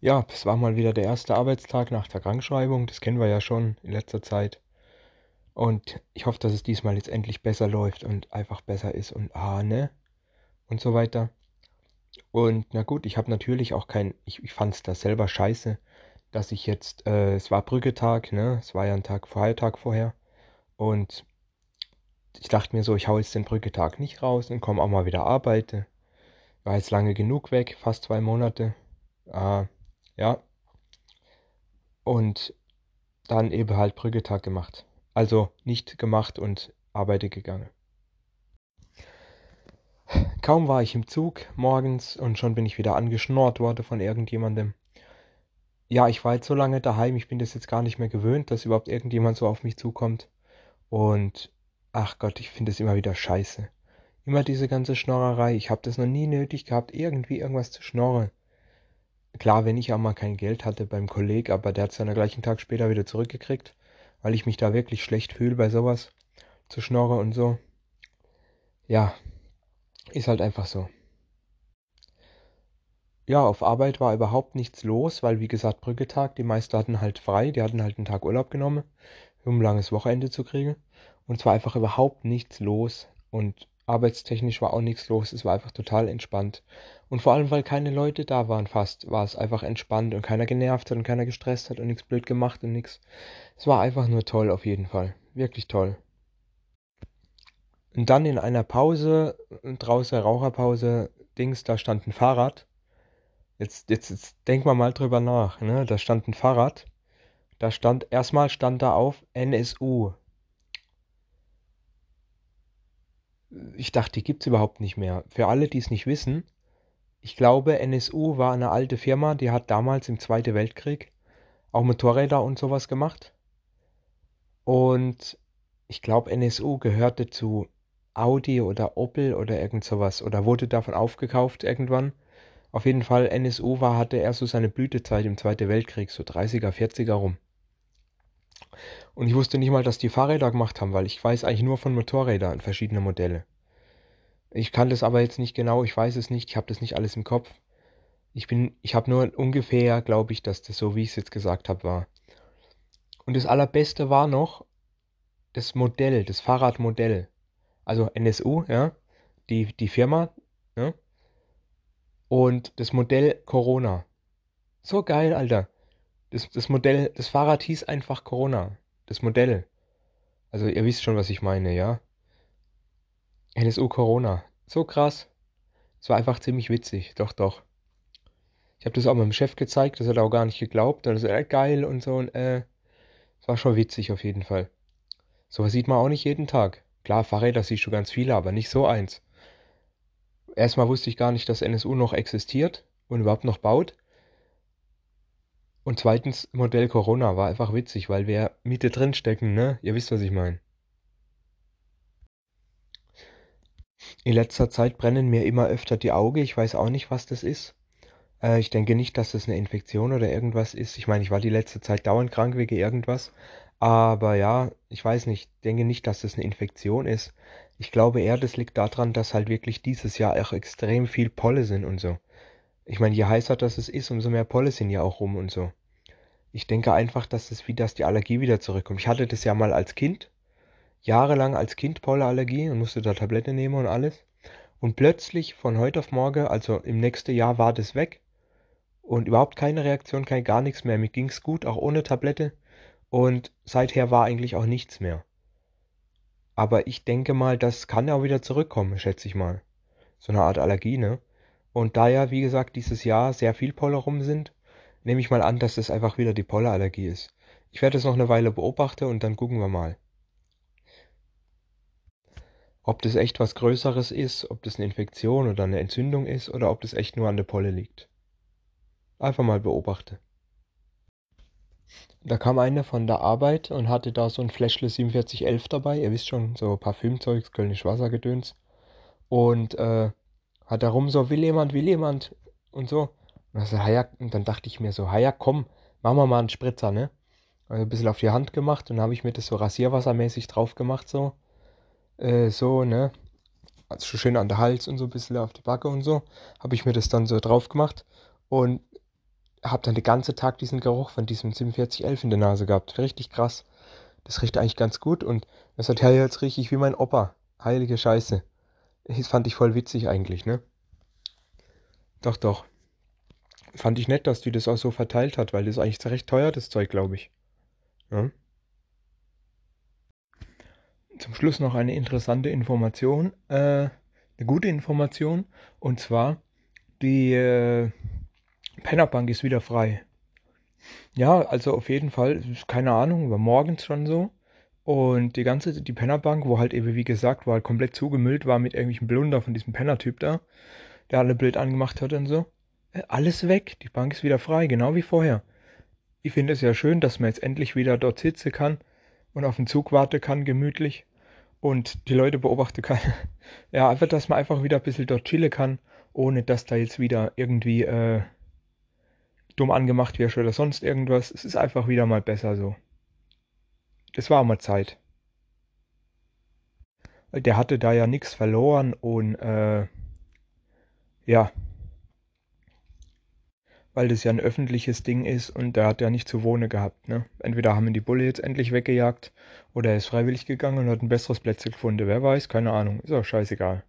Ja, es war mal wieder der erste Arbeitstag nach der Krankschreibung. Das kennen wir ja schon in letzter Zeit. Und ich hoffe, dass es diesmal jetzt endlich besser läuft und einfach besser ist und ah, ne? Und so weiter. Und na gut, ich habe natürlich auch kein, ich, ich fand es da selber scheiße, dass ich jetzt, äh, es war Brücketag, ne? Es war ja ein Tag, Feiertag vorher. Und ich dachte mir so, ich hau jetzt den Brücketag nicht raus und komme auch mal wieder arbeiten. War jetzt lange genug weg, fast zwei Monate. Ah, ja. Und dann eben halt Brücketag gemacht. Also nicht gemacht und arbeite gegangen. Kaum war ich im Zug morgens und schon bin ich wieder angeschnort worden von irgendjemandem. Ja, ich war jetzt so lange daheim, ich bin das jetzt gar nicht mehr gewöhnt, dass überhaupt irgendjemand so auf mich zukommt. Und ach Gott, ich finde es immer wieder scheiße. Immer diese ganze Schnorrerei. Ich habe das noch nie nötig gehabt, irgendwie irgendwas zu schnorren. Klar, wenn ich auch mal kein Geld hatte beim Kolleg, aber der hat es dann gleichen Tag später wieder zurückgekriegt, weil ich mich da wirklich schlecht fühle bei sowas, zu schnorren und so. Ja, ist halt einfach so. Ja, auf Arbeit war überhaupt nichts los, weil wie gesagt, Brücketag, die meisten hatten halt frei, die hatten halt einen Tag Urlaub genommen, um ein langes Wochenende zu kriegen. Und es war einfach überhaupt nichts los und arbeitstechnisch war auch nichts los, es war einfach total entspannt. Und vor allem, weil keine Leute da waren fast, war es einfach entspannt und keiner genervt hat und keiner gestresst hat und nichts blöd gemacht und nichts. Es war einfach nur toll auf jeden Fall. Wirklich toll. Und dann in einer Pause, draußen Raucherpause, Dings, da stand ein Fahrrad. Jetzt, jetzt, jetzt denk mal mal drüber nach, ne? Da stand ein Fahrrad. Da stand, erstmal stand da auf NSU. Ich dachte, die gibt's überhaupt nicht mehr. Für alle, die es nicht wissen, ich glaube, NSU war eine alte Firma, die hat damals im Zweiten Weltkrieg auch Motorräder und sowas gemacht. Und ich glaube, NSU gehörte zu Audi oder Opel oder irgend sowas oder wurde davon aufgekauft irgendwann. Auf jeden Fall, NSU war, hatte er so seine Blütezeit im Zweiten Weltkrieg, so 30er, 40er rum. Und ich wusste nicht mal, dass die Fahrräder gemacht haben, weil ich weiß eigentlich nur von Motorrädern verschiedene Modelle. Ich kann das aber jetzt nicht genau, ich weiß es nicht, ich habe das nicht alles im Kopf. Ich bin, ich habe nur ungefähr, glaube ich, dass das so, wie ich es jetzt gesagt habe, war. Und das Allerbeste war noch das Modell, das Fahrradmodell. Also NSU, ja, die, die Firma, ja, und das Modell Corona. So geil, Alter. Das, das Modell, das Fahrrad hieß einfach Corona. Das Modell. Also ihr wisst schon, was ich meine, ja? NSU Corona. So krass. Es war einfach ziemlich witzig. Doch, doch. Ich habe das auch meinem Chef gezeigt, das hat er auch gar nicht geglaubt. Und er so, äh, geil und so. Und äh, es war schon witzig auf jeden Fall. Sowas sieht man auch nicht jeden Tag. Klar, Fahrräder siehst du ganz viele, aber nicht so eins. Erstmal wusste ich gar nicht, dass NSU noch existiert und überhaupt noch baut. Und zweitens, Modell Corona war einfach witzig, weil wir Miete drin stecken, ne? Ihr wisst, was ich meine. In letzter Zeit brennen mir immer öfter die Augen. Ich weiß auch nicht, was das ist. Äh, ich denke nicht, dass das eine Infektion oder irgendwas ist. Ich meine, ich war die letzte Zeit dauernd krank wegen irgendwas. Aber ja, ich weiß nicht. Ich denke nicht, dass das eine Infektion ist. Ich glaube eher, das liegt daran, dass halt wirklich dieses Jahr auch extrem viel Polle sind und so. Ich meine, je heißer das es ist, umso mehr Polle sind ja auch rum und so. Ich denke einfach, dass es wie, dass die Allergie wieder zurückkommt. Ich hatte das ja mal als Kind jahrelang als Kind Pollenallergie und musste da Tablette nehmen und alles. Und plötzlich von heute auf morgen, also im nächsten Jahr war das weg und überhaupt keine Reaktion, kein gar nichts mehr. Mir ging es gut, auch ohne Tablette. Und seither war eigentlich auch nichts mehr. Aber ich denke mal, das kann ja auch wieder zurückkommen, schätze ich mal. So eine Art Allergie, ne? Und da ja, wie gesagt, dieses Jahr sehr viel Pollen rum sind, nehme ich mal an, dass das einfach wieder die Pollenallergie ist. Ich werde es noch eine Weile beobachten und dann gucken wir mal ob das echt was Größeres ist, ob das eine Infektion oder eine Entzündung ist oder ob das echt nur an der Polle liegt. Einfach mal beobachte. Da kam einer von der Arbeit und hatte da so ein Fläschle 4711 dabei. Ihr wisst schon, so Parfümzeugs, Kölnisch Wassergedöns. Und äh, hat da rum so, will jemand, will jemand und so. Und, also, ja, und dann dachte ich mir so, ja komm, machen wir mal einen Spritzer, ne? Also ein bisschen auf die Hand gemacht und dann habe ich mir das so rasierwassermäßig drauf gemacht so äh, so, ne? Also schön an der Hals und so ein bisschen auf die Backe und so. Habe ich mir das dann so drauf gemacht. Und hab dann den ganzen Tag diesen Geruch von diesem 4711 in der Nase gehabt. Richtig krass. Das riecht eigentlich ganz gut und das hat ja jetzt richtig wie mein Opa. Heilige Scheiße. Das fand ich voll witzig eigentlich, ne? Doch, doch. Fand ich nett, dass die das auch so verteilt hat, weil das ist eigentlich recht teuer, das Zeug, glaube ich. Ja. Zum Schluss noch eine interessante Information, äh, eine gute Information, und zwar die äh, Pennerbank ist wieder frei. Ja, also auf jeden Fall, keine Ahnung, war morgens schon so. Und die ganze, die Pennerbank, wo halt eben, wie gesagt, war halt komplett zugemüllt war mit irgendwelchen Blunder von diesem Pennertyp da, der alle Bild angemacht hat und so. Äh, alles weg, die Bank ist wieder frei, genau wie vorher. Ich finde es ja schön, dass man jetzt endlich wieder dort sitzen kann und auf den Zug warten kann, gemütlich. Und die Leute beobachten kann. ja, einfach, dass man einfach wieder ein bisschen dort chillen kann, ohne dass da jetzt wieder irgendwie äh, dumm angemacht wirst oder sonst irgendwas. Es ist einfach wieder mal besser so. Es war mal Zeit. Der hatte da ja nichts verloren und äh, ja, weil das ja ein öffentliches Ding ist und der hat ja nicht zu wohnen gehabt. Ne? Entweder haben ihn die Bulle jetzt endlich weggejagt oder er ist freiwillig gegangen und hat ein besseres Plätzchen gefunden. Wer weiß, keine Ahnung. Ist auch scheißegal.